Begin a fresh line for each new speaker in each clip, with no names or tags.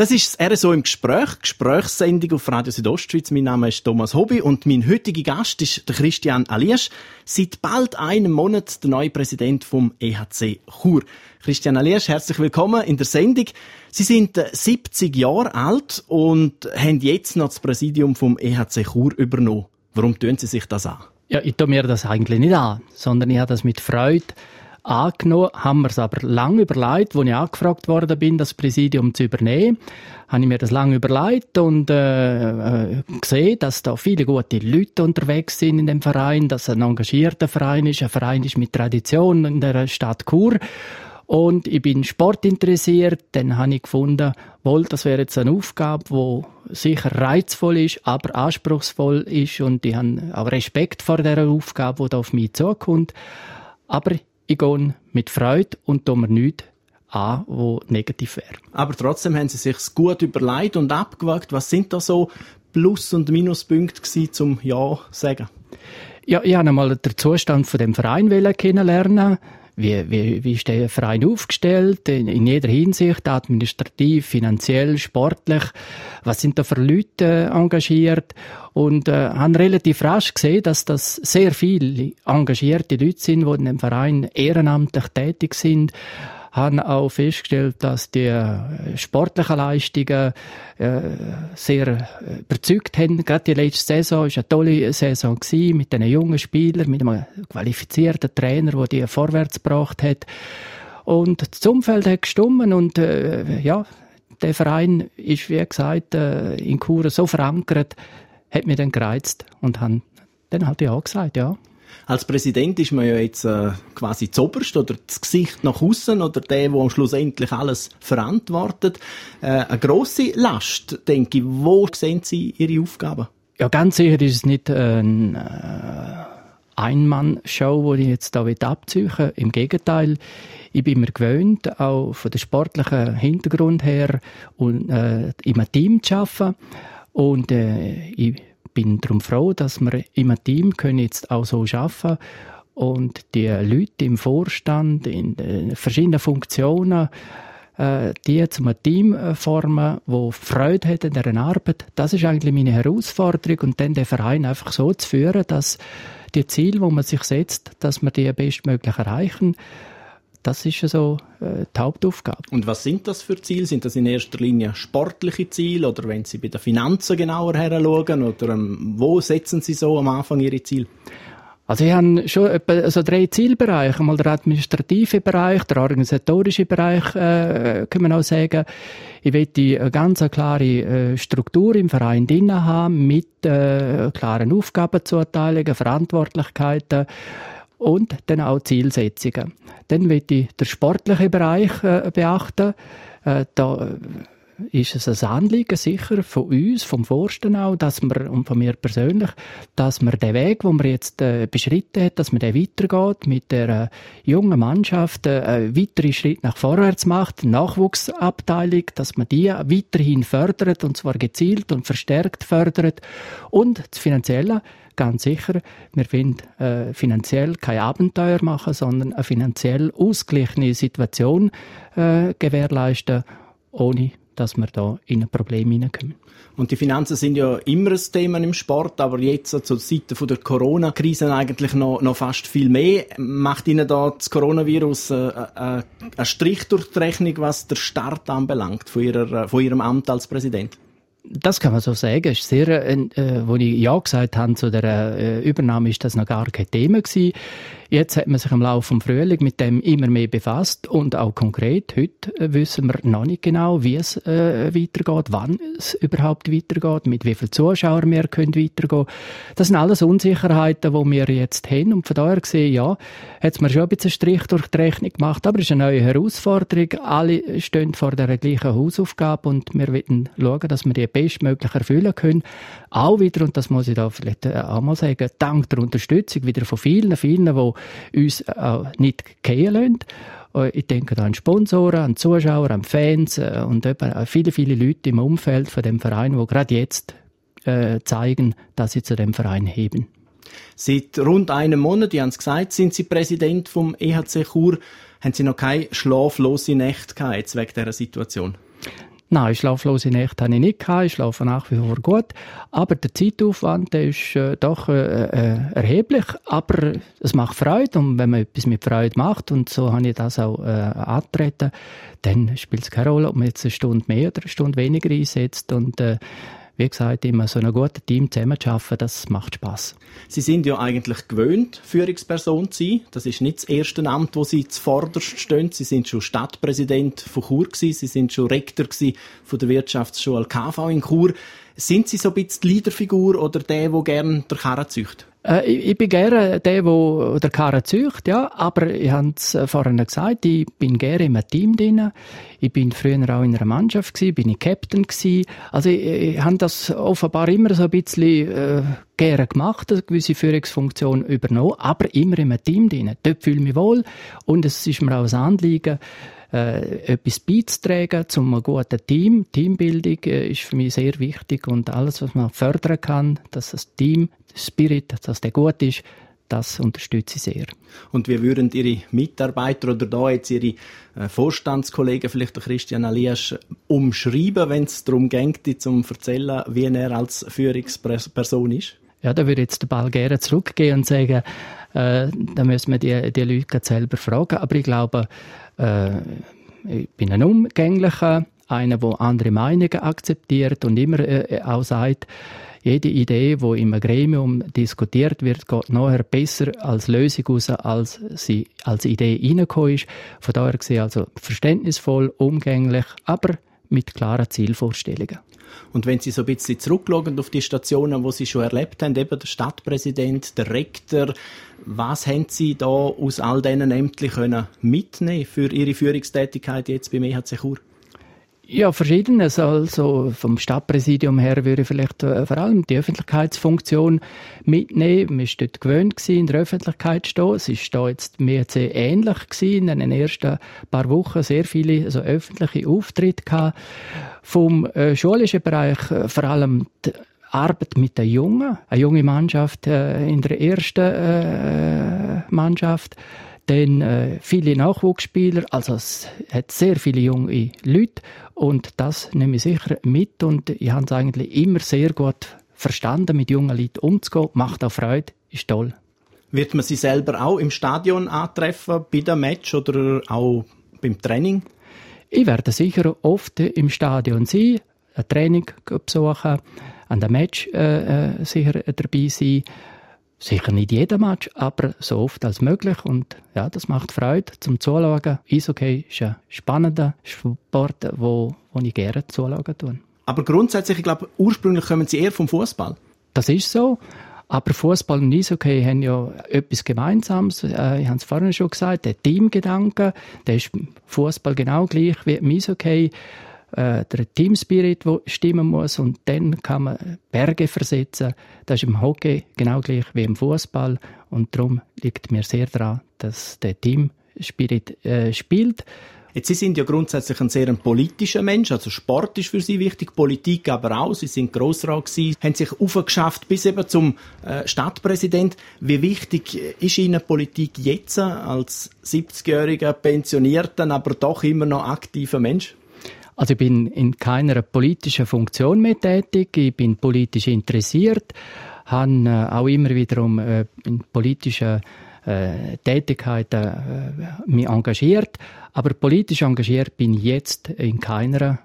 Das ist das RSO im Gespräch, Gesprächssendung auf Radio Südostschweiz. Mein Name ist Thomas Hobby und mein heutiger Gast ist der Christian Aliesch. Seit bald einem Monat der neue Präsident vom EHC Chur. Christian Aliesch, herzlich willkommen in der Sendung. Sie sind 70 äh, Jahre alt und haben jetzt noch das Präsidium vom EHC Chur übernommen. Warum tun Sie sich das an?
Ja, ich tue mir das eigentlich nicht an, sondern ich habe das mit Freude angenommen, haben wir es aber lange überlegt, als ich angefragt worden bin, das Präsidium zu übernehmen, habe ich mir das lange überlegt und äh, äh, gesehen, dass da viele gute Leute unterwegs sind in dem Verein, dass es ein engagierter Verein ist, ein Verein ist mit Tradition in der Stadt Chur und ich bin sportinteressiert, dann habe ich gefunden, wohl, das wäre jetzt eine Aufgabe, die sicher reizvoll ist, aber anspruchsvoll ist und ich habe auch Respekt vor dieser Aufgabe, die da auf mich zukommt. Aber ich gehe mit Freude und tue mir nichts an, wo negativ wäre.
Aber trotzdem haben Sie sich gut überlegt und abgewagt. Was sind da so Plus- und Minuspunkte gewesen, zum Ja sagen?
Ja, ich habe einmal den Zustand von dem Verein kennenlernen wie, wie, wie ist der Verein aufgestellt, in, in jeder Hinsicht, administrativ, finanziell, sportlich, was sind da für Leute engagiert? Und äh, haben relativ rasch gesehen, dass das sehr viele engagierte Leute sind, die in dem Verein ehrenamtlich tätig sind haben auch festgestellt, dass die äh, sportlichen Leistungen äh, sehr äh, überzeugt haben. Gerade die letzte Saison war eine tolle Saison gewesen, mit den jungen Spielern, mit einem qualifizierten Trainer, der die vorwärts gebracht hat. Und das Umfeld hat gestummen und äh, ja, der Verein ist, wie gesagt, äh, in Chur so verankert, hat mich dann gereizt und haben dann halt ja gesagt, ja.
Als Präsident ist man ja jetzt äh, quasi zoberst oder das Gesicht nach außen oder der, der schlussendlich alles verantwortet. Äh, eine grosse Last, denke ich. Wo sehen Sie Ihre Aufgaben?
Ja, ganz sicher ist es nicht eine äh, Einmann-Show, die ich jetzt hier abziehen will. Im Gegenteil, ich bin mir gewöhnt, auch von dem sportlichen Hintergrund her, und, äh, in einem Team zu arbeiten. Und äh, ich bin darum froh, dass wir im Team können jetzt auch so arbeiten und die Leute im Vorstand, in den verschiedenen Funktionen, äh, die zum Team äh, formen, wo Freude hat an deren Arbeit. Das ist eigentlich meine Herausforderung und dann den Verein einfach so zu führen, dass die Ziele, wo man sich setzt, dass wir die bestmöglich erreichen. Das ist so äh, die Hauptaufgabe.
Und was sind das für Ziele? Sind das in erster Linie sportliche Ziele oder wenn Sie bei den Finanzen genauer heranschauen oder ähm, wo setzen Sie so am Anfang Ihre Ziele?
Also ich habe schon etwa also drei Zielbereiche. Einmal der administrative Bereich, der organisatorische Bereich, äh, kann man auch sagen. Ich will eine ganz klare äh, Struktur im Verein drin haben, mit äh, klaren Aufgabenzuteilungen, Verantwortlichkeiten, und dann auch Zielsetzungen. Dann möchte ich den sportlichen Bereich äh, beachten. Äh, da ist es ein Anliegen sicher von uns, vom Forsten auch, dass wir, und von mir persönlich, dass man den Weg, den man jetzt äh, beschritten hat, dass man den weitergeht, mit der äh, jungen Mannschaft äh, weitere Schritt nach vorwärts macht, Nachwuchsabteilung, dass man die weiterhin fördert, und zwar gezielt und verstärkt fördert. Und das Finanzielle ganz sicher, wir wollen äh, finanziell kein Abenteuer machen, sondern eine finanziell ausgeglichene Situation äh, gewährleisten, ohne dass wir da in ein Problem hineinkommen.
Und die Finanzen sind ja immer ein Thema im Sport, aber jetzt zur Seite von der Corona-Krise eigentlich noch, noch fast viel mehr. Macht Ihnen da das Coronavirus äh, äh, einen Strich durch die Rechnung, was der Start anbelangt von, ihrer, von Ihrem Amt als Präsident?
Das kann man so sagen. Es ist sehr, äh, äh, wo ich ja gesagt habe zu der äh, Übernahme, ist das noch gar kein Thema gewesen. Jetzt hat man sich im Laufe des Frühling mit dem immer mehr befasst und auch konkret heute äh, wissen wir noch nicht genau, wie es äh, weitergeht, wann es überhaupt weitergeht, mit wie vielen Zuschauern wir können weitergehen. Das sind alles Unsicherheiten, die wir jetzt haben und von daher gesehen, ja, hat es mir schon ein bisschen Strich durch die Rechnung gemacht, aber es ist eine neue Herausforderung. Alle stehen vor der gleichen Hausaufgabe und wir werden schauen, dass wir die bestmöglich erfüllen können. Auch wieder, und das muss ich da vielleicht äh, auch mal sagen, dank der Unterstützung wieder von vielen, vielen, die uns äh, nicht gehen lassen. Äh, ich denke da an Sponsoren, an Zuschauer, an Fans äh, und viele, viele Leute im Umfeld von dem Verein, die gerade jetzt zeigen, dass sie zu dem Verein heben.
Seit rund einem Monat, die haben es gesagt, sind Sie Präsident vom EHC Chur. Haben Sie noch keine schlaflose Nächte gehabt, wegen dieser Situation?
Nein, schlaflose Nächte habe ich nicht gehabt. Ich schlafe nach wie vor gut. Aber der Zeitaufwand der ist äh, doch äh, äh, erheblich. Aber es macht Freude. Und wenn man etwas mit Freude macht, und so habe ich das auch äh, angetreten, dann spielt es keine Rolle, ob man jetzt eine Stunde mehr oder eine Stunde weniger einsetzt. Und äh, wie gesagt, immer so ein gutes Team zusammen zu arbeiten, das macht Spaß.
Sie sind ja eigentlich gewöhnt, Führungsperson zu sein. Das ist nicht das erste Amt, wo Sie zuvorderst stehen. Sie sind schon Stadtpräsident von Chur gewesen. Sie sind schon Rektor von der Wirtschaftsschule KV in Chur. Sind Sie so ein bisschen die Leaderfigur oder der, der gerne der Karren züchtet?
Äh, ich, ich, bin gerne der, der der Karren zücht, ja, aber ich habe es äh, vorhin gesagt, ich bin gerne einem Team drin. Ich bin früher auch in einer Mannschaft gewesen, bin ich Captain gewesen. Also ich, ich habe das offenbar immer so ein bisschen äh, gerne gemacht, eine gewisse Führungsfunktion übernommen, aber immer einem Team drin. Dort fühle ich mich wohl und es ist mir auch ein Anliegen, äh, etwas beizutragen zu einem guten Team. Teambildung äh, ist für mich sehr wichtig und alles, was man fördern kann, dass das Team Spirit, dass der gut ist, das unterstütze ich sehr.
Und wie würden Ihre Mitarbeiter oder da jetzt Ihre äh, Vorstandskollegen, vielleicht der Christian Alias, umschreiben, wenn es darum geht, zum erzählen, wie er als Führungsperson ist?
Ja, da würde jetzt den Ball gerne zurückgehen und sagen, äh, da müssen wir die, die Leute selber fragen. Aber ich glaube, äh, ich bin ein umgänglicher, einer, der andere Meinungen akzeptiert und immer äh, auch sagt, jede Idee, die im Gremium diskutiert wird, geht nachher besser als Lösung raus, als sie als Idee reingekommen ist. Von daher gesehen also verständnisvoll, umgänglich, aber mit klaren Zielvorstellungen.
Und wenn Sie so ein bisschen zurückschauen auf die Stationen, wo Sie schon erlebt haben, eben der Stadtpräsident, der Rektor, was haben Sie da aus all diesen Ämtern mitnehmen für Ihre Führungstätigkeit jetzt beim EHC Chur?
Ja, verschiedenes. Also vom Stadtpräsidium her würde ich vielleicht äh, vor allem die Öffentlichkeitsfunktion mitnehmen. Man war dort gewöhnt, in der Öffentlichkeit zu stehen. Es ist da jetzt mehr sehr ähnlich gewesen. In den ersten paar Wochen sehr viele also öffentliche Auftritte gehabt. Vom äh, schulischen Bereich äh, vor allem die Arbeit mit den Jungen. Eine junge Mannschaft äh, in der ersten äh, Mannschaft dann äh, viele Nachwuchsspieler, also es hat sehr viele junge Leute und das nehme ich sicher mit und ich habe es eigentlich immer sehr gut verstanden, mit jungen Leuten umzugehen, macht auch Freude, ist toll.
Wird man sie selber auch im Stadion antreffen, bei dem Match oder auch beim Training?
Ich werde sicher oft im Stadion sein, ein Training besuchen, an dem Match äh, äh sicher dabei sein Sicher nicht jeden Match, aber so oft als möglich. Und ja, das macht Freude zum Zuschauen. Eishockey ist ein spannender Sport, wo, wo ich gerne zuschauen tue.
Aber grundsätzlich, ich glaube, ursprünglich kommen Sie eher vom Fußball.
Das ist so. Aber Fußball und Eishockey haben ja etwas Gemeinsames. Äh, ich habe es vorhin schon gesagt, der Teamgedanke, der ist Fußball genau gleich wie im Eishockey äh, der Teamspirit, der stimmen muss und dann kann man Berge versetzen. Das ist im Hockey genau gleich wie im Fußball und darum liegt mir sehr daran, dass der Teamspirit äh, spielt.
Jetzt, Sie sind ja grundsätzlich ein sehr politischer Mensch, also Sport ist für Sie wichtig, Politik aber auch. Sie sind Grossrat gewesen, haben sich aufgeschafft bis eben zum äh, Stadtpräsident. Wie wichtig ist Ihnen Politik jetzt als 70-jähriger pensionierter, aber doch immer noch aktiver Mensch?
Also ich bin in keiner politischen Funktion mehr tätig, ich bin politisch interessiert, habe äh, auch immer wiederum äh, in politischen äh, Tätigkeiten äh, mich engagiert, aber politisch engagiert bin ich jetzt in keiner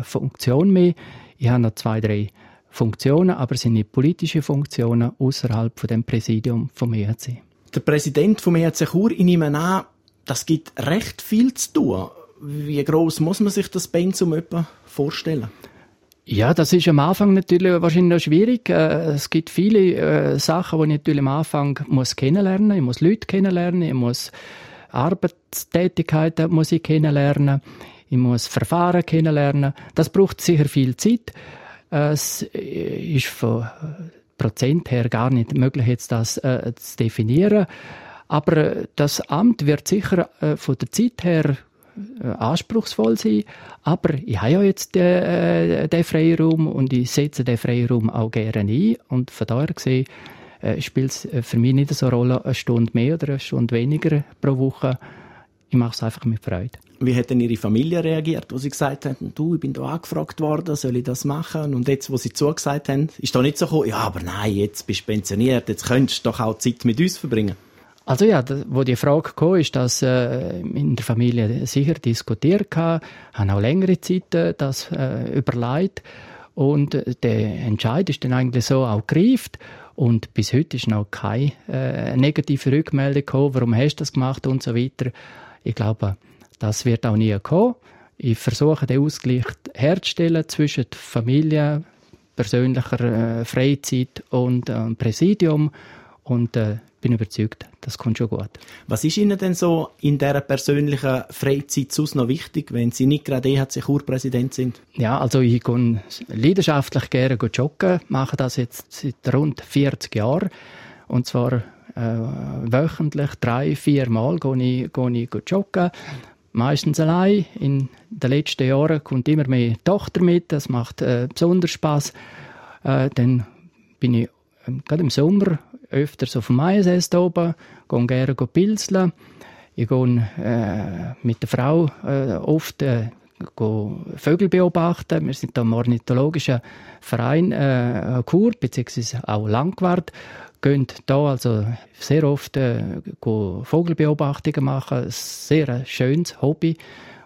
äh, Funktion mehr. Ich habe noch zwei, drei Funktionen, aber es sind nicht politische Funktionen außerhalb von dem Präsidium vom ERC.
Der Präsident vom ERC Chur, ich nehme an, das gibt recht viel zu tun. Wie groß muss man sich das Pensum etwa vorstellen?
Ja, das ist am Anfang natürlich wahrscheinlich noch schwierig. Äh, es gibt viele äh, Sachen, die ich natürlich am Anfang muss kennenlernen. Ich muss Leute kennenlernen, ich muss Arbeitstätigkeiten muss ich kennenlernen, ich muss Verfahren kennenlernen. Das braucht sicher viel Zeit. Es ist von Prozent her gar nicht möglich, jetzt das äh, zu definieren. Aber das Amt wird sicher äh, von der Zeit her äh, anspruchsvoll sein, aber ich habe ja jetzt den, äh, den Freiraum und ich setze den Freiraum auch gerne ein und von daher gesehen äh, spielt es für mich nicht so eine Rolle, eine Stunde mehr oder eine Stunde weniger pro Woche. ich mache es einfach mit Freude.
Wie hat denn Ihre Familie reagiert, wo Sie gesagt haben, du, ich bin da angefragt worden, soll ich das machen? Und jetzt, wo Sie zugesagt haben, ist da nicht so gekommen, ja, aber nein, jetzt bist du pensioniert, jetzt könntest du doch auch Zeit mit uns verbringen.
Also ja, wo die Frage kam, ist das äh, in der Familie sicher diskutiert gehabt, haben auch längere Zeit äh, das äh, überlegt und äh, der Entscheid ist dann eigentlich so auch gereift und bis heute ist noch keine äh, negative Rückmeldung gekommen, warum hast du das gemacht und so weiter. Ich glaube, das wird auch nie kommen. Ich versuche den Ausgleich herzustellen zwischen Familie, persönlicher äh, Freizeit und äh, Präsidium und äh, bin überzeugt, das kommt schon gut.
Was ist Ihnen denn so in dieser persönlichen Freizeit sonst noch wichtig, wenn Sie nicht gerade EHC Kurpräsident sind?
Ja, also ich gehe leidenschaftlich gerne joggen, mache das jetzt seit rund 40 Jahren und zwar äh, wöchentlich drei, vier Mal gehe ich, gehe ich joggen. Meistens allein. In den letzten Jahren kommt immer mehr Tochter mit. Das macht äh, besonders Spaß. Äh, dann bin ich äh, gerade im Sommer öfters auf dem Maiensäß oben, gehe gerne pilzeln. Ich gehe äh, mit der Frau äh, oft äh, Vögel beobachten. Wir sind da im ornithologischen Verein äh, Kur, beziehungsweise auch Landwart. Gehen da also sehr oft äh, Vogelbeobachtungen machen. Ein sehr schönes Hobby,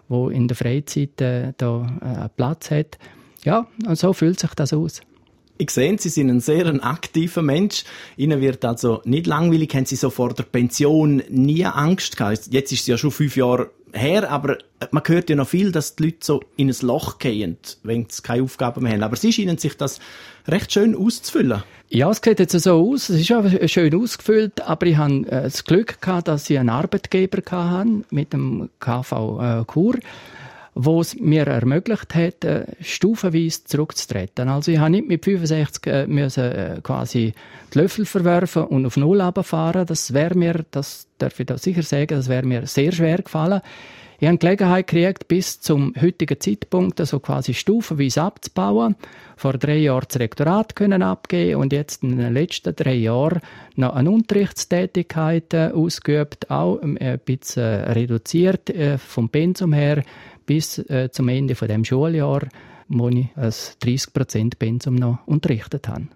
wo in der Freizeit äh, da äh, Platz hat. Ja, und so fühlt sich das aus.
Ich sehe, Sie sind ein sehr aktiver Mensch. Ihnen wird also nicht langweilig. Haben Sie so vor der Pension nie Angst gehabt? Jetzt ist es ja schon fünf Jahre her, aber man hört ja noch viel, dass die Leute so in ein Loch gehen, wenn sie keine Aufgaben mehr haben. Aber Sie scheinen sich das recht schön auszufüllen.
Ja, es sieht jetzt so aus. Es ist auch schön ausgefüllt, aber ich habe äh, das Glück dass ich einen Arbeitgeber hatte mit dem KV äh, Kur wo es mir ermöglicht hat, äh, stufenweise zurückzutreten. Also ich habe nicht mit 65 äh, müssen, äh, quasi die Löffel verwerfen und auf Null runterfahren. Das wäre mir, das darf ich da sicher sagen, das wäre mir sehr schwer gefallen. Ich habe Gelegenheit gekriegt, bis zum heutigen Zeitpunkt also quasi stufenweise abzubauen. Vor drei Jahren das Rektorat können abgeben und jetzt in den letzten drei Jahren noch eine Unterrichtstätigkeit äh, ausgeübt, auch ähm, ein bisschen reduziert äh, vom Pensum her bis äh, zum Ende von dem Schuljahr, wo ich als 30% Pensum noch unterrichtet habe.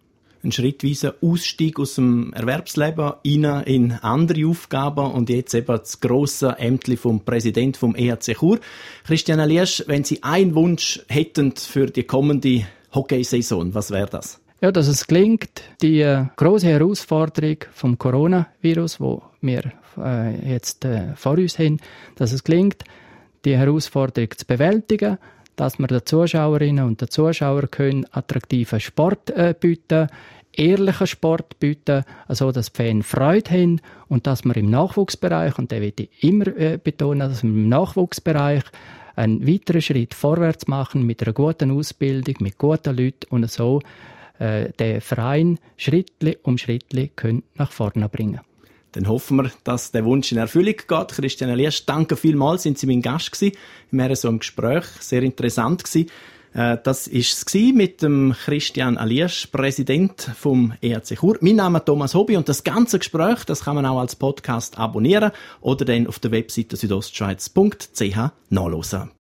Ein schrittweiser Ausstieg aus dem Erwerbsleben rein in andere Aufgaben und jetzt eben das grosse Ämtli vom Präsident vom EHC Chur. Christian Aliesch, wenn Sie einen Wunsch hätten für die kommende Hockeysaison, was wäre das?
Ja, dass es gelingt, die äh, große Herausforderung vom Coronavirus, wo wir äh, jetzt äh, vor uns haben, dass es gelingt, die Herausforderung zu bewältigen, dass wir den Zuschauerinnen und den Zuschauern können attraktiven Sport äh, bieten ehrlichen Sport bieten, also dass die Fans Freude haben und dass wir im Nachwuchsbereich, und da will ich immer äh, betonen, dass wir im Nachwuchsbereich einen weiteren Schritt vorwärts machen mit einer guten Ausbildung, mit guten Leuten und so äh, den Verein Schritt um Schritt nach vorne bringen
dann hoffen wir, dass der Wunsch in Erfüllung geht. Christian Elias, danke vielmals, sind Sie mein Gast gewesen. Wir haben so ein Gespräch, sehr interessant gewesen. Äh, das ist es mit dem Christian Alias, Präsident vom ERC Chur. Mein Name ist Thomas Hobby und das ganze Gespräch, das kann man auch als Podcast abonnieren oder dann auf der Webseite südostschweiz.ch nachlesen.